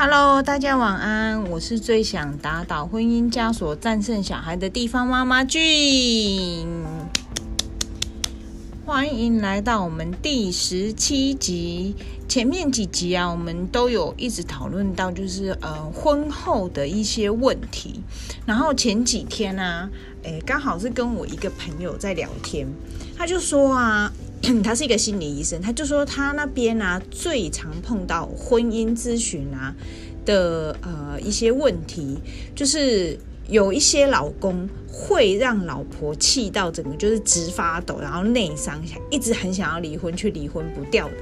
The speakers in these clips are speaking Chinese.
Hello，大家晚安。我是最想打倒婚姻枷锁、战胜小孩的地方妈妈俊。欢迎来到我们第十七集。前面几集啊，我们都有一直讨论到，就是呃婚后的一些问题。然后前几天呢、啊，诶，刚好是跟我一个朋友在聊天，他就说啊。他是一个心理医生，他就说他那边啊最常碰到婚姻咨询啊的呃一些问题，就是有一些老公会让老婆气到整个就是直发抖，然后内伤想，一直很想要离婚却离婚不掉的。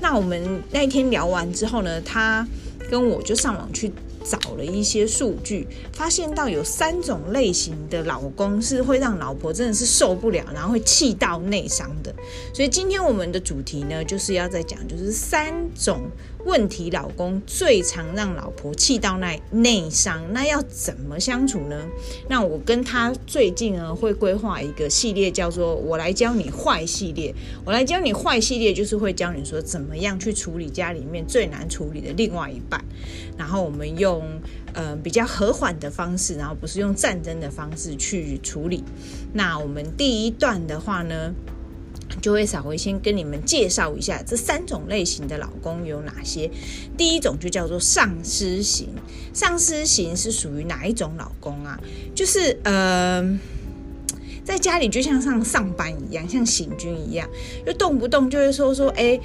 那我们那一天聊完之后呢，他跟我就上网去。找了一些数据，发现到有三种类型的老公是会让老婆真的是受不了，然后会气到内伤的。所以今天我们的主题呢，就是要在讲，就是三种。问题老公最常让老婆气到内内伤，那要怎么相处呢？那我跟他最近呢会规划一个系列，叫做“我来教你坏”系列。我来教你坏系列，就是会教你说怎么样去处理家里面最难处理的另外一半，然后我们用用呃比较和缓的方式，然后不是用战争的方式去处理。那我们第一段的话呢，就会稍微先跟你们介绍一下这三种类型的老公有哪些。第一种就叫做丧失型，丧失型是属于哪一种老公啊？就是呃，在家里就像上上班一样，像行军一样，就动不动就会说说，哎，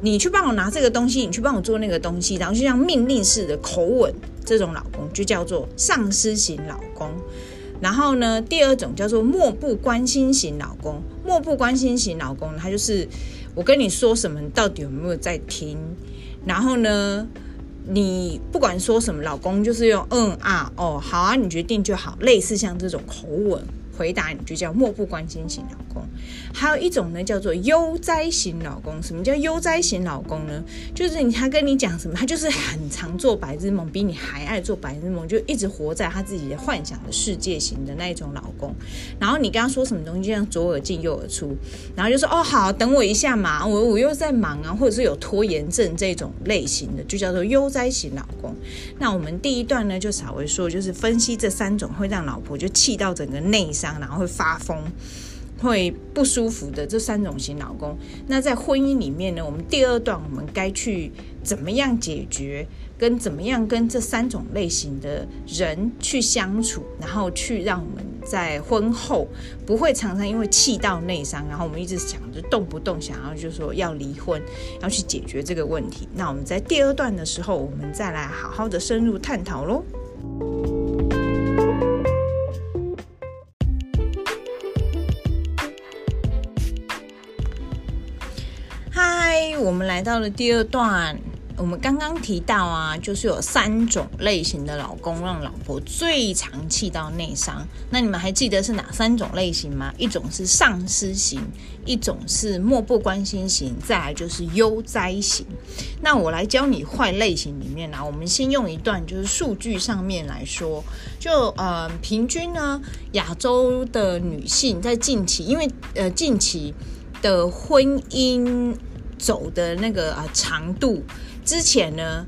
你去帮我拿这个东西，你去帮我做那个东西，然后就像命令式的口吻，这种老公就叫做丧失型老公。然后呢，第二种叫做漠不关心型老公。漠不关心型老公，他就是我跟你说什么，你到底有没有在听？然后呢，你不管说什么，老公就是用嗯啊哦好啊，你决定就好，类似像这种口吻。回答你就叫漠不关心型老公，还有一种呢叫做悠哉型老公。什么叫悠哉型老公呢？就是他跟你讲什么，他就是很常做白日梦，比你还爱做白日梦，就一直活在他自己的幻想的世界型的那一种老公。然后你跟他说什么东西，就像左耳进右耳出，然后就说哦好，等我一下嘛，我我又在忙啊，或者是有拖延症这种类型的，就叫做悠哉型老公。那我们第一段呢就稍微说，就是分析这三种会让老婆就气到整个内伤。然后会发疯、会不舒服的这三种型老公，那在婚姻里面呢，我们第二段我们该去怎么样解决，跟怎么样跟这三种类型的人去相处，然后去让我们在婚后不会常常因为气到内伤，然后我们一直想着动不动想要就说要离婚，要去解决这个问题。那我们在第二段的时候，我们再来好好的深入探讨喽。来到了第二段，我们刚刚提到啊，就是有三种类型的老公让老婆最常气到内伤。那你们还记得是哪三种类型吗？一种是丧失型，一种是漠不关心型，再来就是悠哉型。那我来教你坏类型里面呢，我们先用一段就是数据上面来说，就呃平均呢，亚洲的女性在近期，因为呃近期的婚姻。走的那个啊长度，之前呢，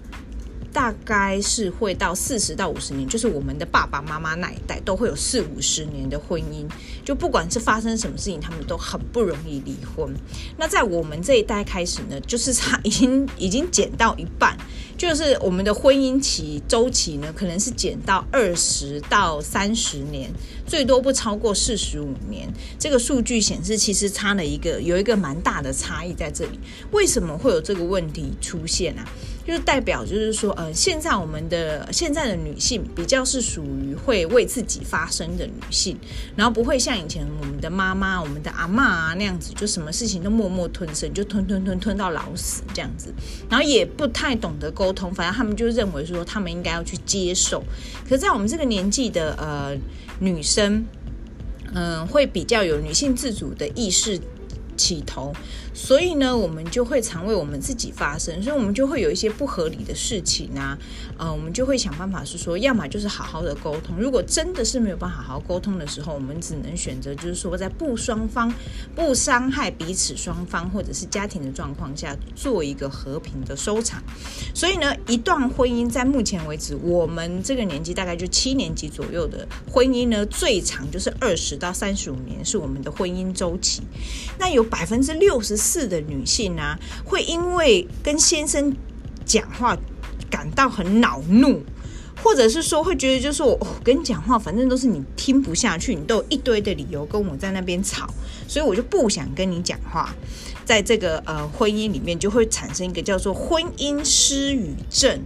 大概是会到四十到五十年，就是我们的爸爸妈妈那一代都会有四五十年的婚姻，就不管是发生什么事情，他们都很不容易离婚。那在我们这一代开始呢，就是差已经已经减到一半。就是我们的婚姻期周期呢，可能是减到二十到三十年，最多不超过四十五年。这个数据显示，其实差了一个，有一个蛮大的差异在这里。为什么会有这个问题出现啊？就是代表，就是说，呃，现在我们的现在的女性比较是属于会为自己发声的女性，然后不会像以前我们的妈妈、我们的阿嬷啊那样子，就什么事情都默默吞声，就吞吞吞吞到老死这样子，然后也不太懂得沟通，反正他们就认为说他们应该要去接受。可在我们这个年纪的呃女生，嗯、会比较有女性自主的意识。起头，所以呢，我们就会常为我们自己发声，所以我们就会有一些不合理的事情啊，呃，我们就会想办法是说，要么就是好好的沟通，如果真的是没有办法好好沟通的时候，我们只能选择就是说，在不双方不伤害彼此双方或者是家庭的状况下，做一个和平的收场。所以呢，一段婚姻在目前为止，我们这个年纪大概就七年级左右的婚姻呢，最长就是二十到三十五年是我们的婚姻周期。那有百分之六十是的女性、啊，会因为跟先生讲话感到很恼怒，或者是说会觉得就是我、跟你讲话，反正都是你听不下去，你都有一堆的理由跟我在那边吵，所以我就不想跟你讲话。在这个呃婚姻里面，就会产生一个叫做婚姻失语症，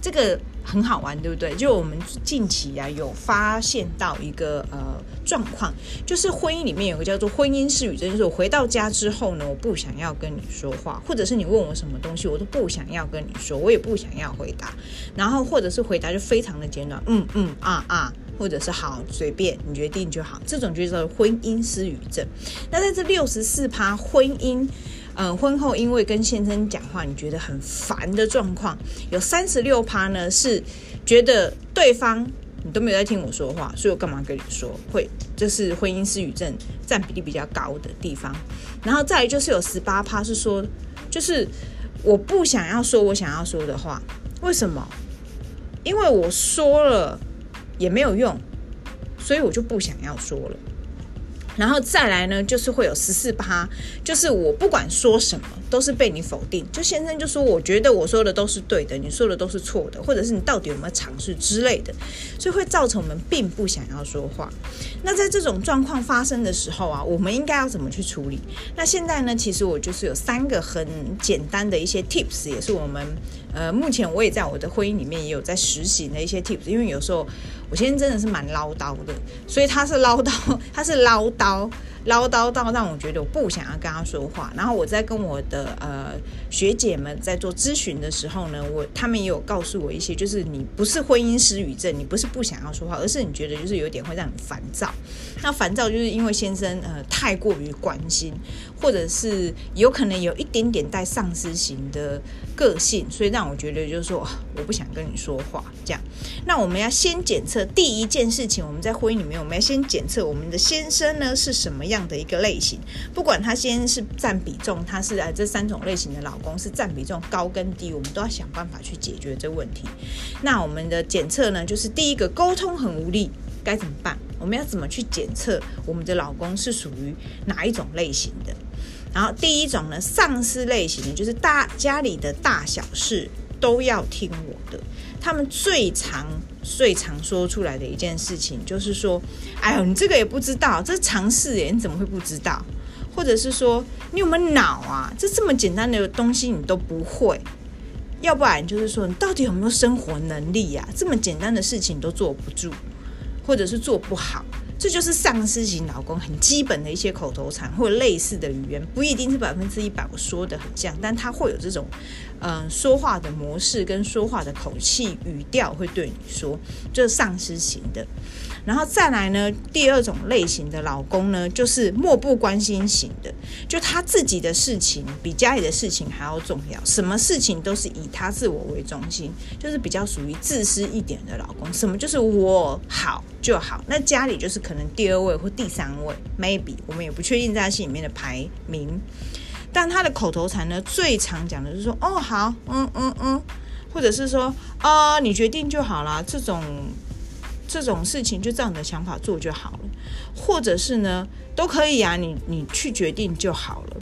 这个。很好玩，对不对？就我们近期啊，有发现到一个呃状况，就是婚姻里面有个叫做婚姻失语症，就是我回到家之后呢，我不想要跟你说话，或者是你问我什么东西，我都不想要跟你说，我也不想要回答，然后或者是回答就非常的简短，嗯嗯啊啊，或者是好随便你决定就好，这种就叫做婚姻失语症。那在这六十四趴婚姻。嗯，婚后因为跟先生讲话，你觉得很烦的状况，有三十六趴呢，是觉得对方你都没有在听我说话，所以我干嘛跟你说？会，这是婚姻失语症占比例比较高的地方。然后再来就是有十八趴是说，就是我不想要说我想要说的话，为什么？因为我说了也没有用，所以我就不想要说了。然后再来呢，就是会有十四趴，就是我不管说什么都是被你否定。就先生就说，我觉得我说的都是对的，你说的都是错的，或者是你到底有没有尝试之类的，所以会造成我们并不想要说话。那在这种状况发生的时候啊，我们应该要怎么去处理？那现在呢，其实我就是有三个很简单的一些 tips，也是我们呃目前我也在我的婚姻里面也有在实行的一些 tips，因为有时候。我先生真的是蛮唠叨的，所以他是唠叨，他是唠叨，唠叨到让我觉得我不想要跟他说话。然后我在跟我的呃学姐们在做咨询的时候呢，我他们也有告诉我一些，就是你不是婚姻失语症，你不是不想要说话，而是你觉得就是有点会让你烦躁。那烦躁就是因为先生呃太过于关心，或者是有可能有一点点带丧失型的个性，所以让我觉得就是说我不想跟你说话这样。那我们要先检测。第一件事情，我们在婚姻里面，我们要先检测我们的先生呢是什么样的一个类型。不管他先是占比重，他是啊这三种类型的老公是占比重高跟低，我们都要想办法去解决这个问题。那我们的检测呢，就是第一个沟通很无力，该怎么办？我们要怎么去检测我们的老公是属于哪一种类型的？然后第一种呢，丧失类型的，就是大家里的大小事都要听我的。他们最常、最常说出来的一件事情，就是说：“哎呦，你这个也不知道，这是常识耶，你怎么会不知道？”或者是说：“你有没有脑啊？这这么简单的东西你都不会？要不然就是说，你到底有没有生活能力呀？这么简单的事情都做不住，或者是做不好。”这就是丧失型老公很基本的一些口头禅或类似的语言，不一定是百分之一百我说的很像，但他会有这种，嗯、说话的模式跟说话的口气语调会对你说，就是丧失型的。然后再来呢，第二种类型的老公呢，就是漠不关心型的，就他自己的事情比家里的事情还要重要，什么事情都是以他自我为中心，就是比较属于自私一点的老公。什么就是我好就好，那家里就是可能第二位或第三位，maybe 我们也不确定在他心里面的排名。但他的口头禅呢，最常讲的就是说，哦好，嗯嗯嗯，或者是说，啊、你决定就好啦，这种。这种事情就照你的想法做就好了，或者是呢，都可以啊，你你去决定就好了。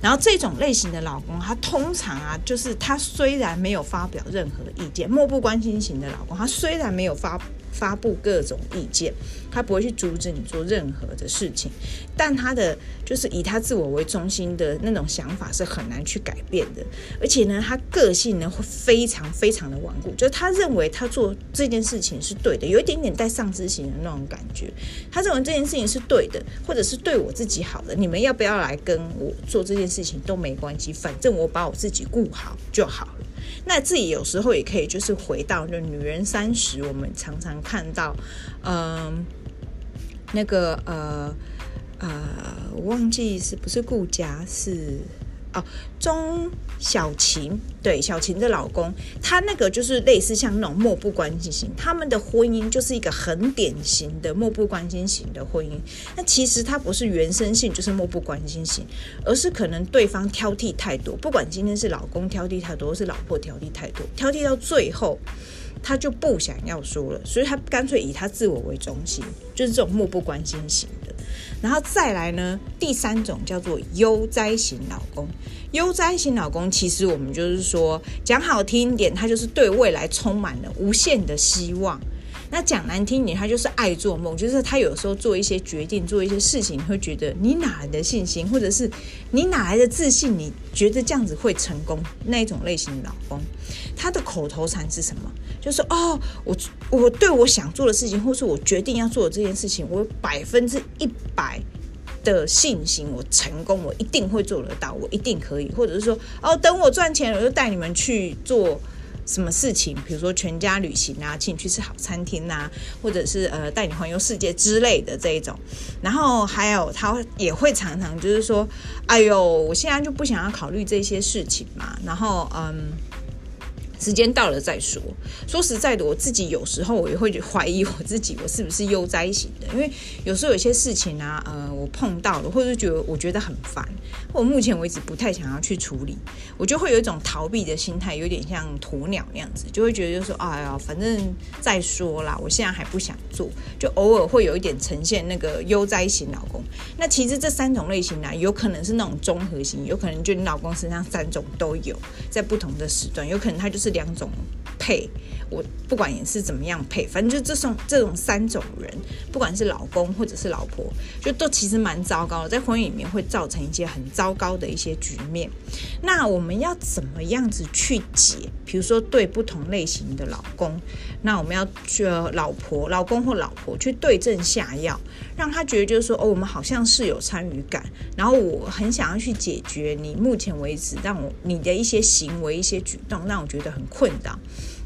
然后这种类型的老公，他通常啊，就是他虽然没有发表任何意见，漠不关心型的老公，他虽然没有发。发布各种意见，他不会去阻止你做任何的事情，但他的就是以他自我为中心的那种想法是很难去改变的，而且呢，他个性呢会非常非常的顽固，就是他认为他做这件事情是对的，有一点点带丧失型的那种感觉，他认为这件事情是对的，或者是对我自己好的，你们要不要来跟我做这件事情都没关系，反正我把我自己顾好就好了。那自己有时候也可以，就是回到就女人三十，我们常常看到，嗯、那个呃呃，我忘记是不是顾家是。哦，钟小琴，对，小琴的老公，他那个就是类似像那种漠不关心型，他们的婚姻就是一个很典型的漠不关心型的婚姻。那其实他不是原生性，就是漠不关心型，而是可能对方挑剔太多，不管今天是老公挑剔太多，是老婆挑剔太多，挑剔到最后，他就不想要说了，所以他干脆以他自我为中心，就是这种漠不关心型的。然后再来呢，第三种叫做悠哉型老公。悠哉型老公，其实我们就是说，讲好听一点，他就是对未来充满了无限的希望。那讲难听点，他就是爱做梦，就是他有时候做一些决定，做一些事情，你会觉得你哪来的信心，或者是你哪来的自信？你觉得这样子会成功？那一种类型的老公，他的口头禅是什么？就是哦，我我对我想做的事情，或是我决定要做的这件事情，我百分之一百的信心，我成功，我一定会做得到，我一定可以，或者是说哦，等我赚钱，我就带你们去做。什么事情，比如说全家旅行啊，请你去吃好餐厅啊，或者是呃带你环游世界之类的这一种。然后还有他也会常常就是说，哎呦，我现在就不想要考虑这些事情嘛。然后嗯。时间到了再说。说实在的，我自己有时候我也会怀疑我自己，我是不是悠哉型的？因为有时候有些事情啊，呃，我碰到了，或者觉得我觉得很烦，我目前为止不太想要去处理，我就会有一种逃避的心态，有点像鸵鸟那样子，就会觉得就说，哎呀，反正再说啦，我现在还不想做，就偶尔会有一点呈现那个悠哉型老公。那其实这三种类型呢、有可能是那种综合型，有可能就你老公身上三种都有，在不同的时段，有可能他就是。两种配，我不管也是怎么样配，反正就这种这种三种人，不管是老公或者是老婆，就都其实蛮糟糕的，在婚姻里面会造成一些很糟糕的一些局面。那我们要怎么样子去解？比如说对不同类型的老公，那我们要去老婆、老公或老婆去对症下药，让他觉得就是说哦，我们好像是有参与感，然后我很想要去解决你目前为止让我你的一些行为、一些举动，让我觉得很困扰，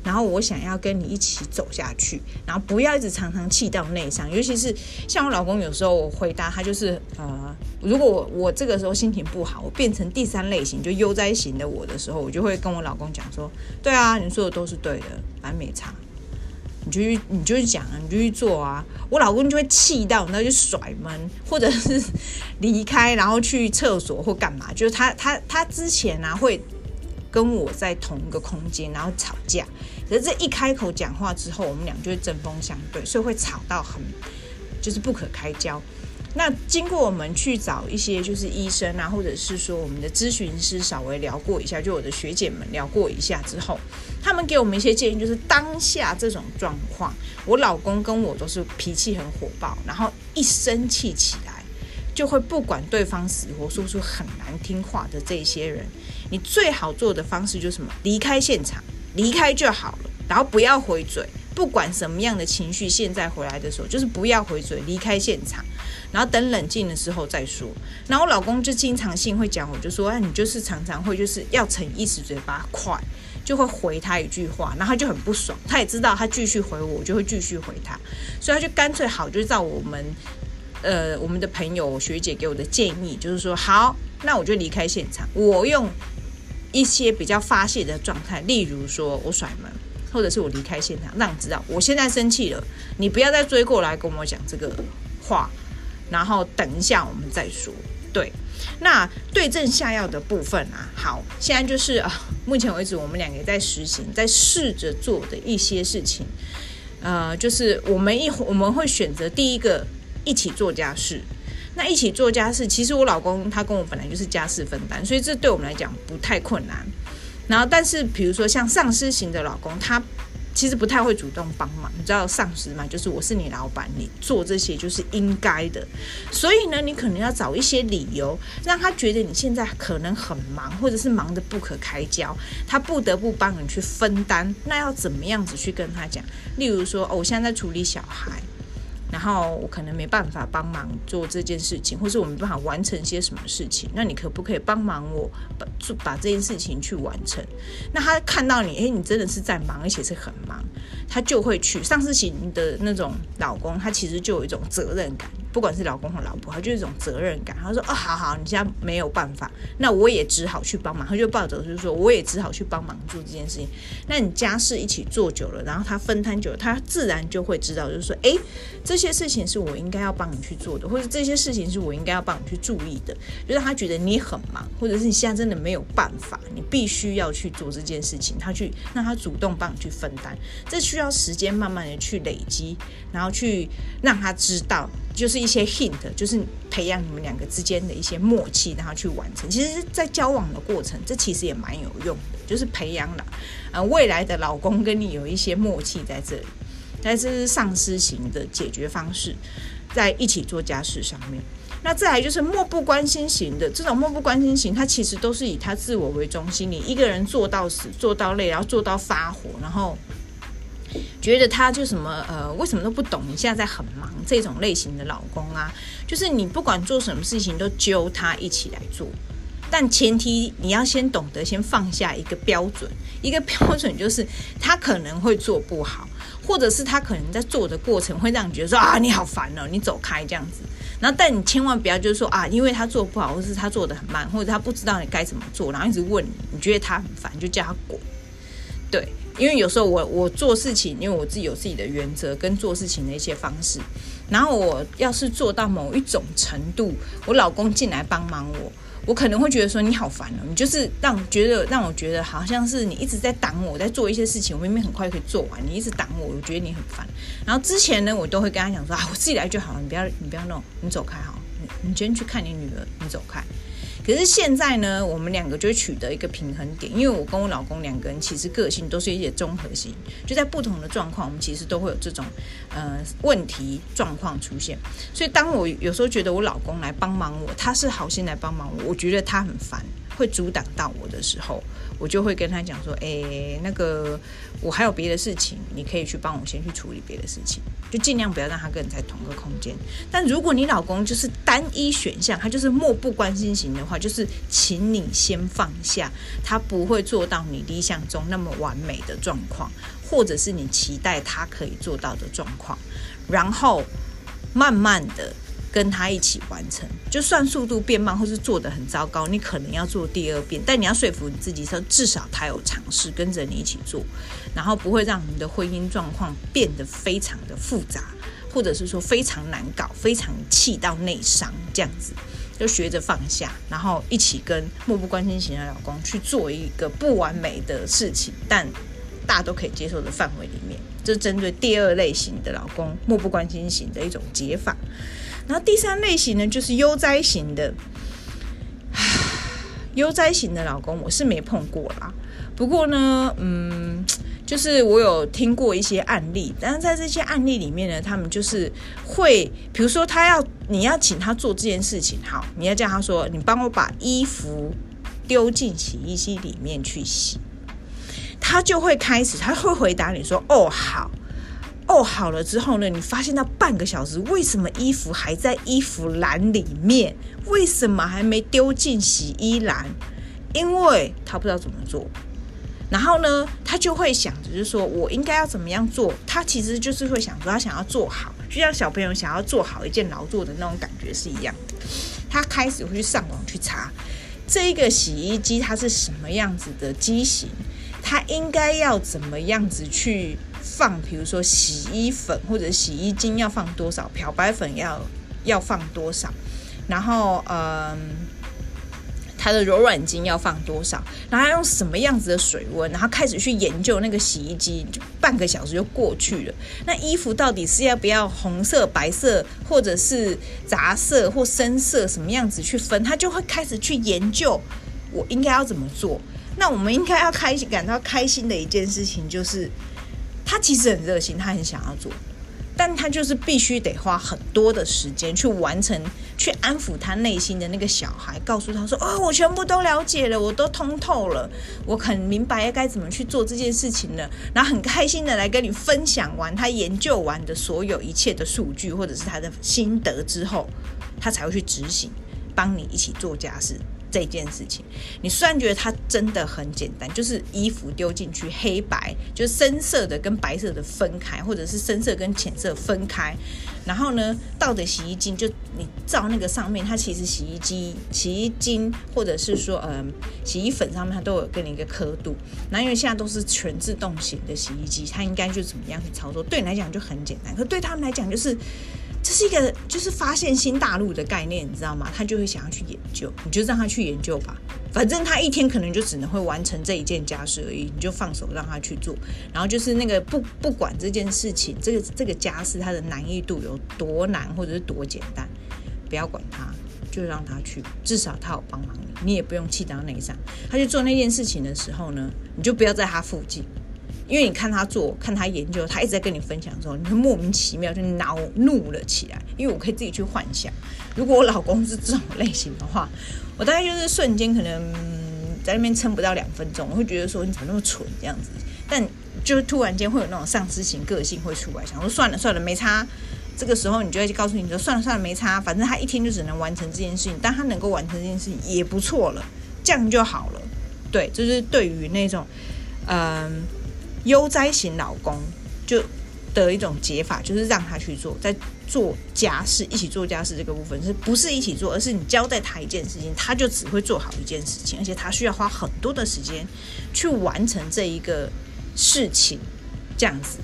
然后我想要跟你一起走下去，然后不要一直常常气到内伤。尤其是像我老公，有时候我回答他就是呃，如果我我这个时候心情不好，我变成第三类型就悠哉型的我的时候，我就会跟我老公讲说：对啊，你说的都是对的，反正没差，你就去你就去讲啊，你就去做啊。我老公就会气到，然后就甩门，或者是 离开，然后去厕所或干嘛。就是他他他之前啊会。跟我在同一个空间，然后吵架。可是这一开口讲话之后，我们俩就会针锋相对，所以会吵到很就是不可开交。那经过我们去找一些就是医生啊，或者是说我们的咨询师稍微聊过一下，就我的学姐们聊过一下之后，他们给我们一些建议，就是当下这种状况，我老公跟我都是脾气很火爆，然后一生气起来就会不管对方死活，说出很难听话的这些人。你最好做的方式就是什么？离开现场，离开就好了，然后不要回嘴。不管什么样的情绪，现在回来的时候，就是不要回嘴，离开现场，然后等冷静的时候再说。然后我老公就经常性会讲，我就说，啊，你就是常常会就是要逞一时嘴巴快，就会回他一句话，然后他就很不爽。他也知道他继续回我，我就会继续回他，所以他就干脆好，就是照我们呃我们的朋友学姐给我的建议，就是说好，那我就离开现场，我用。一些比较发泄的状态，例如说我甩门，或者是我离开现场，让你知道我现在生气了，你不要再追过来跟我讲这个话，然后等一下我们再说。对，那对症下药的部分啊，好，现在就是啊，目前为止我们两个在实行，在试着做的一些事情，呃，就是我们一我们会选择第一个一起做家事。那一起做家事，其实我老公他跟我本来就是家事分担，所以这对我们来讲不太困难。然后，但是比如说像上司型的老公，他其实不太会主动帮忙。你知道上司嘛？就是我是你老板，你做这些就是应该的。所以呢，你可能要找一些理由，让他觉得你现在可能很忙，或者是忙得不可开交，他不得不帮你去分担。那要怎么样子去跟他讲？例如说，哦，我现在在处理小孩。然后我可能没办法帮忙做这件事情，或是我没办法完成些什么事情，那你可不可以帮忙我把做把这件事情去完成？那他看到你，诶，你真的是在忙，而且是很忙，他就会去。上司型的那种老公，他其实就有一种责任感，不管是老公或老婆，他就是一种责任感。他说：“哦，好好，你现在没有办法，那我也只好去帮忙。”他就抱着就是说，我也只好去帮忙做这件事情。那你家事一起做久了，然后他分摊久了，他自然就会知道，就是说，哎，这些事情是我应该要帮你去做的，或者这些事情是我应该要帮你去注意的。就是他觉得你很忙，或者是你现在真的没有办法，你必须要去做这件事情，他去让他主动帮你去分担，这需要时间慢慢的去累积，然后去让他知道。就是一些 hint，就是培养你们两个之间的一些默契，然后去完成。其实，在交往的过程，这其实也蛮有用的，就是培养了呃未来的老公跟你有一些默契在这里。但这是上司型的解决方式，在一起做家事上面。那再来就是漠不关心型的，这种漠不关心型，他其实都是以他自我为中心，你一个人做到死，做到累，然后做到发火，然后。觉得他就什么呃，为什么都不懂？你现在在很忙，这种类型的老公啊，就是你不管做什么事情都揪他一起来做，但前提你要先懂得先放下一个标准，一个标准就是他可能会做不好，或者是他可能在做的过程会让你觉得说啊，你好烦哦，你走开这样子。然后但你千万不要就是说啊，因为他做不好，或是他做得很慢，或者他不知道你该怎么做，然后一直问你，你觉得他很烦，就叫他滚，对。因为有时候我我做事情，因为我自己有自己的原则跟做事情的一些方式，然后我要是做到某一种程度，我老公进来帮忙我，我可能会觉得说你好烦哦，你就是让觉得让我觉得好像是你一直在挡我，在做一些事情，我明明很快可以做完，你一直挡我，我觉得你很烦。然后之前呢，我都会跟他讲说啊，我自己来就好了，你不要你不要弄，你走开好，你你先去看你女儿，你走开。可是现在呢，我们两个就会取得一个平衡点，因为我跟我老公两个人其实个性都是一些综合型，就在不同的状况，我们其实都会有这种呃问题状况出现。所以当我有时候觉得我老公来帮忙我，他是好心来帮忙我，我觉得他很烦，会阻挡到我的时候，我就会跟他讲说：“诶，那个我还有别的事情，你可以去帮我先去处理别的事情。”就尽量不要让他跟你在同个空间。但如果你老公就是单一选项，他就是漠不关心型的话，就是请你先放下，他不会做到你理想中那么完美的状况，或者是你期待他可以做到的状况，然后慢慢的。跟他一起完成，就算速度变慢或是做得很糟糕，你可能要做第二遍，但你要说服你自己说，至少他有尝试跟着你一起做，然后不会让你的婚姻状况变得非常的复杂，或者是说非常难搞，非常气到内伤这样子，就学着放下，然后一起跟漠不关心型的老公去做一个不完美的事情，但大家都可以接受的范围里面，这针对第二类型的老公漠不关心型的一种解法。然后第三类型呢，就是悠哉型的。悠哉型的老公我是没碰过啦，不过呢，嗯，就是我有听过一些案例，但是在这些案例里面呢，他们就是会，比如说他要你要请他做这件事情，好，你要叫他说，你帮我把衣服丢进洗衣机里面去洗，他就会开始，他会回答你说，哦，好。哦，好了之后呢，你发现到半个小时，为什么衣服还在衣服篮里面？为什么还没丢进洗衣篮？因为他不知道怎么做。然后呢，他就会想着，就是说我应该要怎么样做？他其实就是会想说，他想要做好，就像小朋友想要做好一件劳作的那种感觉是一样的。他开始会去上网去查这一个洗衣机它是什么样子的机型，它应该要怎么样子去。放，比如说洗衣粉或者洗衣精要放多少，漂白粉要要放多少，然后嗯，它的柔软巾要放多少，然后用什么样子的水温，然后开始去研究那个洗衣机，就半个小时就过去了。那衣服到底是要不要红色、白色，或者是杂色或深色，什么样子去分？他就会开始去研究，我应该要怎么做。那我们应该要开心，感到开心的一件事情就是。他其实很热心，他很想要做，但他就是必须得花很多的时间去完成，去安抚他内心的那个小孩，告诉他说：“哦，我全部都了解了，我都通透了，我很明白该怎么去做这件事情了。”然后很开心的来跟你分享完他研究完的所有一切的数据或者是他的心得之后，他才会去执行，帮你一起做家事。这件事情。你虽然觉得它真的很简单，就是衣服丢进去，黑白就深色的跟白色的分开，或者是深色跟浅色分开，然后呢，倒的洗衣精就你照那个上面，它其实洗衣机、洗衣精或者是说嗯洗衣粉上面它都有给你一个刻度。那因为现在都是全自动型的洗衣机，它应该就怎么样去操作？对你来讲就很简单，可对他们来讲就是。这是一个就是发现新大陆的概念，你知道吗？他就会想要去研究，你就让他去研究吧。反正他一天可能就只能会完成这一件家事而已，你就放手让他去做。然后就是那个不不管这件事情，这个这个家事它的难易度有多难或者是多简单，不要管他，就让他去，至少他有帮忙你，你也不用气到内伤。他去做那件事情的时候呢，你就不要在他附近。因为你看他做，看他研究，他一直在跟你分享的时候，你会莫名其妙就恼怒了起来。因为我可以自己去幻想，如果我老公是这种类型的话，我大概就是瞬间可能在那边撑不到两分钟，我会觉得说你怎么那么蠢这样子。但就突然间会有那种丧失型个性会出来，想说算了算了没差。这个时候你就会告诉你说算了算了没差，反正他一天就只能完成这件事情，但他能够完成这件事情也不错了，这样就好了。对，就是对于那种嗯。悠哉型老公就的一种解法，就是让他去做，在做家事，一起做家事这个部分，是不是一起做，而是你交代他一件事情，他就只会做好一件事情，而且他需要花很多的时间去完成这一个事情，这样子，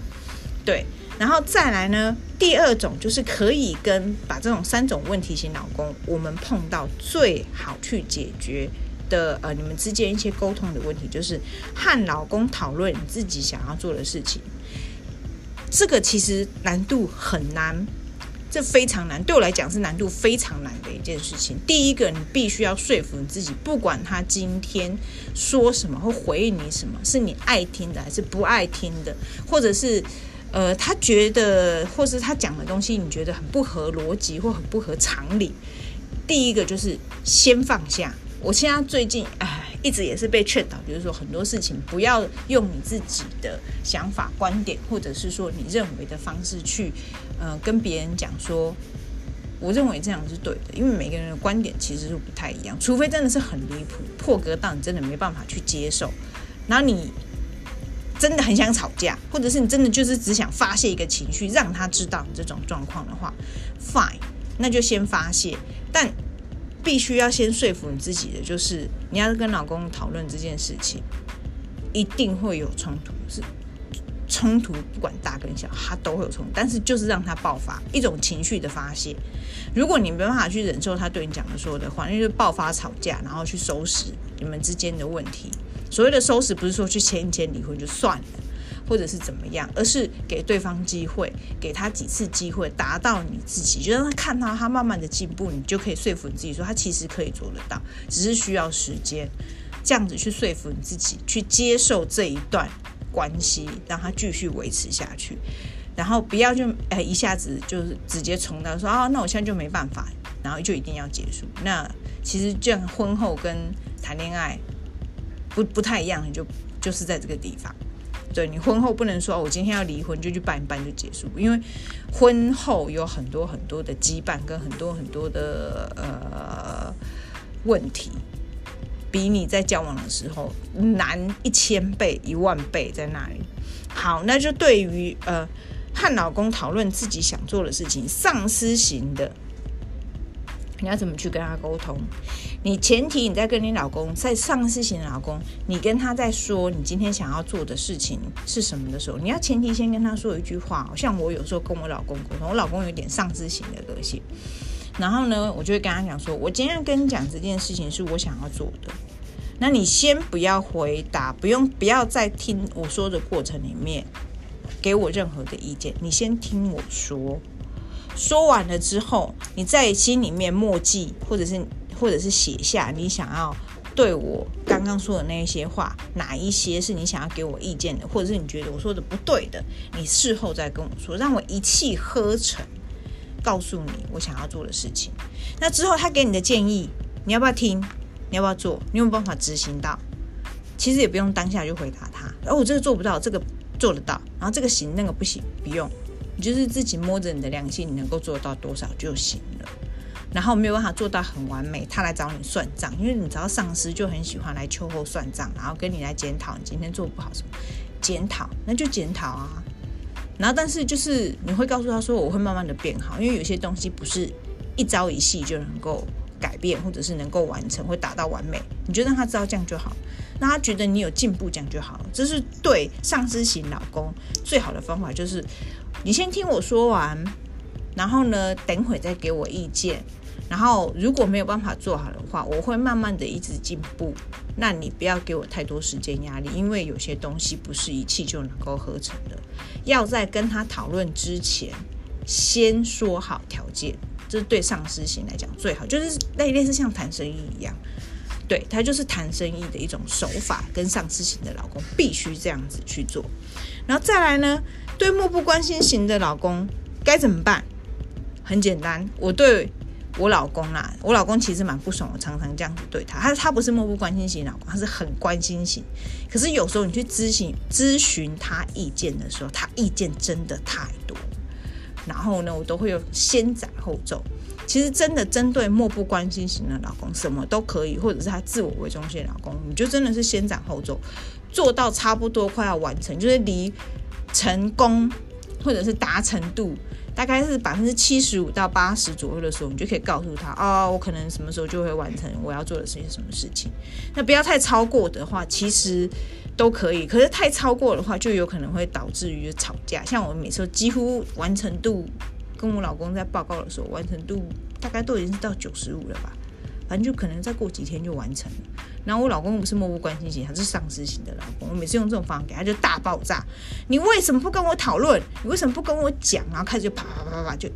对，然后再来呢，第二种就是可以跟把这种三种问题型老公，我们碰到最好去解决。的呃，你们之间一些沟通的问题，就是和老公讨论你自己想要做的事情。这个其实难度很难，这非常难，对我来讲是难度非常难的一件事情。第一个，你必须要说服你自己，不管他今天说什么或回应你什么，是你爱听的还是不爱听的，或者是呃，他觉得或是他讲的东西你觉得很不合逻辑或很不合常理。第一个就是先放下。我现在最近哎，一直也是被劝导，就是说很多事情不要用你自己的想法、观点，或者是说你认为的方式去，呃，跟别人讲说，我认为这样是对的，因为每个人的观点其实是不太一样，除非真的是很离谱、破格到你真的没办法去接受，然后你真的很想吵架，或者是你真的就是只想发泄一个情绪，让他知道你这种状况的话，fine，那就先发泄，但。必须要先说服你自己的，就是你要跟老公讨论这件事情，一定会有冲突，是冲突，不管大跟小，他都会有冲突。但是就是让他爆发一种情绪的发泄。如果你没办法去忍受他对你讲的说的话，那就爆发吵架，然后去收拾你们之间的问题。所谓的收拾，不是说去签一签离婚就算了。或者是怎么样，而是给对方机会，给他几次机会，达到你自己，就让他看到他慢慢的进步，你就可以说服你自己说他其实可以做得到，只是需要时间，这样子去说服你自己，去接受这一段关系，让他继续维持下去，然后不要就哎一下子就是直接冲到说啊，那我现在就没办法，然后就一定要结束。那其实这样婚后跟谈恋爱不不太一样，就就是在这个地方。对，你婚后不能说我今天要离婚就去办一办就结束，因为婚后有很多很多的羁绊跟很多很多的呃问题，比你在交往的时候难一千倍一万倍在那里。好，那就对于呃和老公讨论自己想做的事情，丧尸型的。你要怎么去跟他沟通？你前提你在跟你老公在丧尸型的老公，你跟他在说你今天想要做的事情是什么的时候，你要前提先跟他说一句话。像我有时候跟我老公沟通，我老公有点丧尸型的个性，然后呢，我就会跟他讲说，我今天要跟你讲这件事情是我想要做的。那你先不要回答，不用不要在听我说的过程里面给我任何的意见，你先听我说。说完了之后，你在心里面默记，或者是或者是写下你想要对我刚刚说的那一些话，哪一些是你想要给我意见的，或者是你觉得我说的不对的，你事后再跟我说，让我一气呵成告诉你我想要做的事情。那之后他给你的建议，你要不要听？你要不要做？你有没有办法执行到？其实也不用当下就回答他，哦，我这个做不到，这个做得到，然后这个行，那个不行，不用。你就是自己摸着你的良心，你能够做到多少就行了。然后没有办法做到很完美，他来找你算账，因为你知道上司就很喜欢来秋后算账，然后跟你来检讨你今天做不好什么，检讨那就检讨啊。然后但是就是你会告诉他说，我会慢慢的变好，因为有些东西不是一朝一夕就能够改变，或者是能够完成，会达到完美，你就让他知道这样就好。那他觉得你有进步，这样就好了。这是对上司型老公最好的方法，就是你先听我说完，然后呢，等会再给我意见。然后如果没有办法做好的话，我会慢慢的一直进步。那你不要给我太多时间压力，因为有些东西不是一气就能够合成的。要在跟他讨论之前，先说好条件，这是对上司型来讲最好，就是那一类似像谈生意一样。对，他就是谈生意的一种手法，跟上司型的老公必须这样子去做。然后再来呢，对漠不关心型的老公该怎么办？很简单，我对我老公啦，我老公其实蛮不爽，我常常这样子对他。他他不是漠不关心型老公，他是很关心型。可是有时候你去咨询咨询他意见的时候，他意见真的太多。然后呢，我都会有先斩后奏。其实真的针对漠不关心型的老公，什么都可以，或者是他自我为中心的老公，你就真的是先斩后奏，做到差不多快要完成，就是离成功或者是达成度大概是百分之七十五到八十左右的时候，你就可以告诉他，哦，我可能什么时候就会完成我要做的是些什么事情。那不要太超过的话，其实都可以，可是太超过的话，就有可能会导致于吵架。像我每次几乎完成度。跟我老公在报告的时候，完成度大概都已经是到九十五了吧，反正就可能再过几天就完成了。然后我老公不是漠不关心型，他是上司型的老公。我每次用这种方法给他，就大爆炸。你为什么不跟我讨论？你为什么不跟我讲？然后开始就啪啪啪啪啪就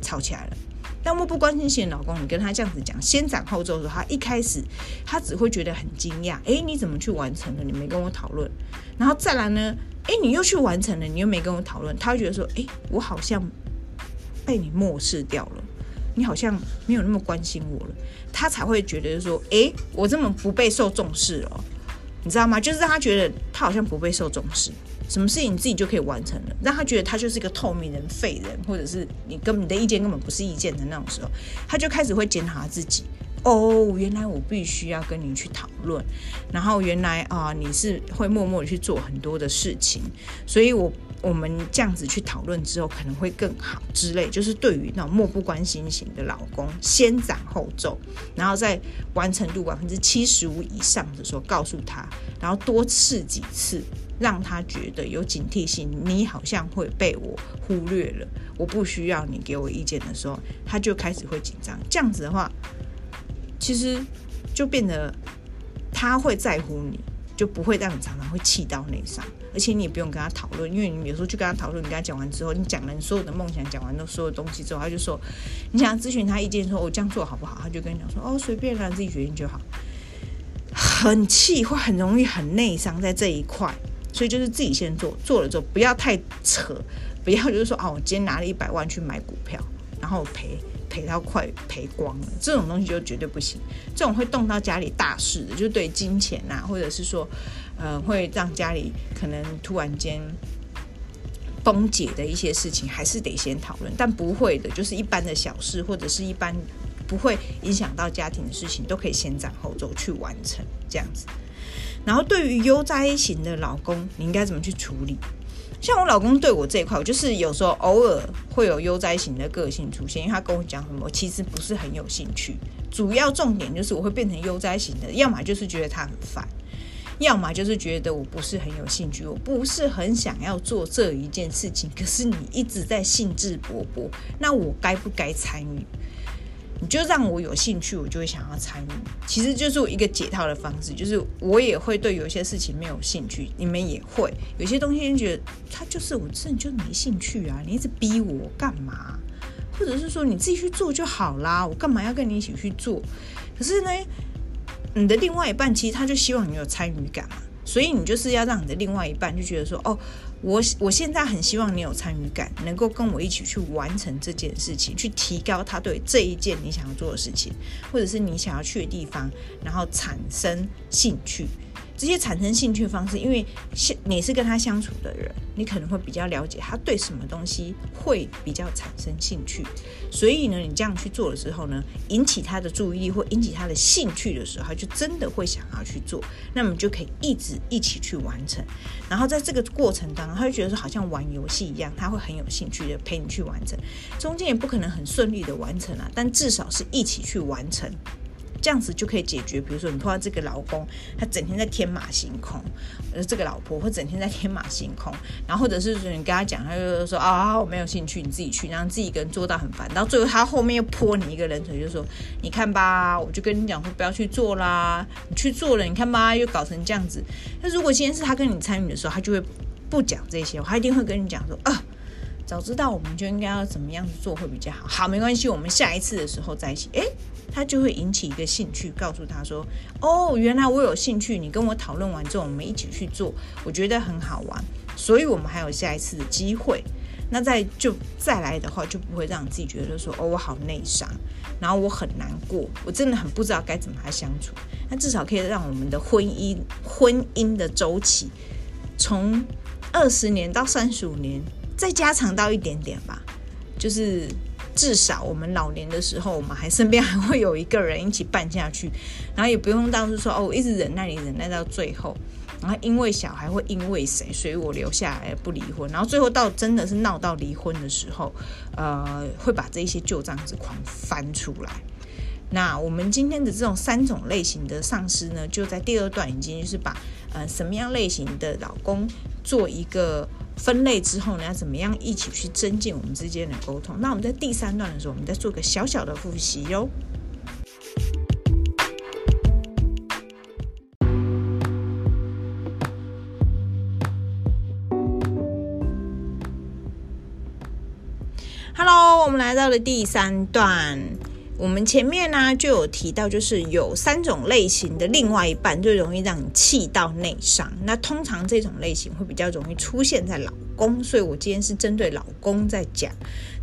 吵起来了。但漠不关心型的老公，你跟他这样子讲，先斩后奏的时候，他一开始他只会觉得很惊讶，诶，你怎么去完成了？你没跟我讨论。然后再来呢，诶，你又去完成了，你又没跟我讨论，他会觉得说，诶，我好像。被你漠视掉了，你好像没有那么关心我了，他才会觉得说，诶，我这么不被受重视哦，你知道吗？就是让他觉得他好像不被受重视，什么事情你自己就可以完成了，让他觉得他就是一个透明人、废人，或者是你根本你的意见根本不是意见的那种时候，他就开始会检讨他自己。哦，原来我必须要跟你去讨论，然后原来啊，你是会默默的去做很多的事情，所以我。我们这样子去讨论之后，可能会更好之类。就是对于那种漠不关心型的老公，先斩后奏，然后在完成度百分之七十五以上的时候告诉他，然后多试几次，让他觉得有警惕性。你好像会被我忽略了，我不需要你给我意见的时候，他就开始会紧张。这样子的话，其实就变得他会在乎你。就不会让你常常会气到内伤，而且你也不用跟他讨论，因为你有时候去跟他讨论，你跟他讲完之后，你讲了你所有的梦想，讲完了所有东西之后，他就说，你想咨询他意见，说我这样做好不好？他就跟你讲说，哦，随便啦，自己决定就好。很气，会很容易很内伤在这一块，所以就是自己先做，做了之后不要太扯，不要就是说，哦，我今天拿了一百万去买股票，然后赔。赔到快赔光了，这种东西就绝对不行。这种会动到家里大事的，就对金钱、啊，或者是说，呃，会让家里可能突然间崩解的一些事情，还是得先讨论。但不会的，就是一般的小事，或者是一般不会影响到家庭的事情，都可以先斩后奏去完成这样子。然后，对于悠哉型的老公，你应该怎么去处理？像我老公对我这一块，我就是有时候偶尔会有悠哉型的个性出现，因为他跟我讲什么，我其实不是很有兴趣。主要重点就是我会变成悠哉型的，要么就是觉得他很烦，要么就是觉得我不是很有兴趣，我不是很想要做这一件事情。可是你一直在兴致勃勃，那我该不该参与？你就让我有兴趣，我就会想要参与。其实就是一个解套的方式，就是我也会对有些事情没有兴趣，你们也会有些东西，你觉得他就是我，真的就没兴趣啊？你一直逼我干嘛？或者是说你自己去做就好啦，我干嘛要跟你一起去做？可是呢，你的另外一半其实他就希望你有参与感嘛，所以你就是要让你的另外一半就觉得说哦。我我现在很希望你有参与感，能够跟我一起去完成这件事情，去提高他对这一件你想要做的事情，或者是你想要去的地方，然后产生兴趣。这些产生兴趣方式，因为你是跟他相处的人，你可能会比较了解他对什么东西会比较产生兴趣，所以呢，你这样去做的时候呢，引起他的注意力或引起他的兴趣的时候，他就真的会想要去做，那么就可以一直一起去完成。然后在这个过程当中，他就觉得说好像玩游戏一样，他会很有兴趣的陪你去完成。中间也不可能很顺利的完成啊，但至少是一起去完成。这样子就可以解决，比如说你碰到这个老公，他整天在天马行空，呃，这个老婆会整天在天马行空，然后或者是说你跟他讲，他就说啊，我没有兴趣，你自己去，然后自己一个人做到很烦，到最后他后面又泼你一个冷水，就说你看吧，我就跟你讲说不要去做啦，你去做了，你看吧，又搞成这样子。那如果今天是他跟你参与的时候，他就会不讲这些，他一定会跟你讲说啊。早知道我们就应该要怎么样子做会比较好。好，没关系，我们下一次的时候在一起。诶，他就会引起一个兴趣，告诉他说：“哦，原来我有兴趣。你跟我讨论完之后，我们一起去做，我觉得很好玩。所以我们还有下一次的机会。那再就再来的话，就不会让自己觉得说哦，我好内伤，然后我很难过，我真的很不知道该怎么来相处。那至少可以让我们的婚姻婚姻的周期从二十年到三十五年。”再加长到一点点吧，就是至少我们老年的时候，我们还身边还会有一个人一起办下去，然后也不用到时说哦，我一直忍耐你忍耐到最后，然后因为小孩会因为谁，所以我留下来不离婚，然后最后到真的是闹到离婚的时候，呃，会把这一些旧账子狂翻出来。那我们今天的这种三种类型的上司呢，就在第二段已经就是把呃什么样类型的老公做一个。分类之后呢，要怎么样一起去增进我们之间的沟通？那我们在第三段的时候，我们再做个小小的复习哟。Hello，我们来到了第三段。我们前面呢就有提到，就是有三种类型的另外一半就容易让你气到内伤。那通常这种类型会比较容易出现在老公，所以我今天是针对老公在讲。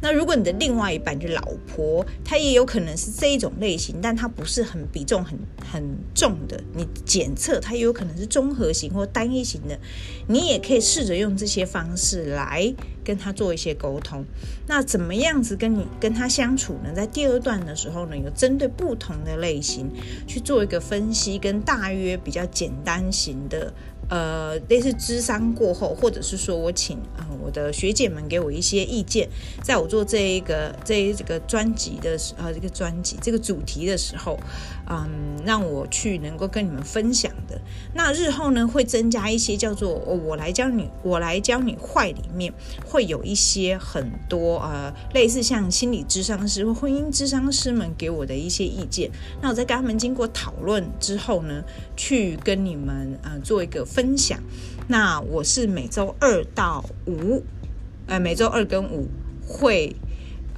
那如果你的另外一半就是老婆，她也有可能是这一种类型，但她不是很比重很很重的。你检测她也有可能是综合型或单一型的，你也可以试着用这些方式来跟她做一些沟通。那怎么样子跟你跟她相处呢？在第二段的时候呢，有针对不同的类型去做一个分析，跟大约比较简单型的。呃，类似咨商过后，或者是说我请呃我的学姐们给我一些意见，在我做这一个这一个专辑的时呃这个专辑这个主题的时候，嗯，让我去能够跟你们分享的。那日后呢，会增加一些叫做我来教你我来教你坏里面会有一些很多呃类似像心理咨商师或婚姻咨商师们给我的一些意见。那我在跟他们经过讨论之后呢，去跟你们呃做一个。分享，那我是每周二到五，呃，每周二跟五会，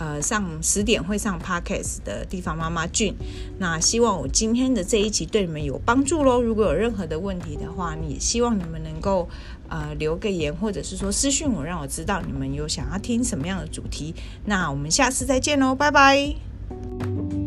呃，上十点会上 Podcast 的地方妈妈俊。那希望我今天的这一集对你们有帮助喽。如果有任何的问题的话，也希望你们能够呃留个言，或者是说私讯我，让我知道你们有想要听什么样的主题。那我们下次再见喽，拜拜。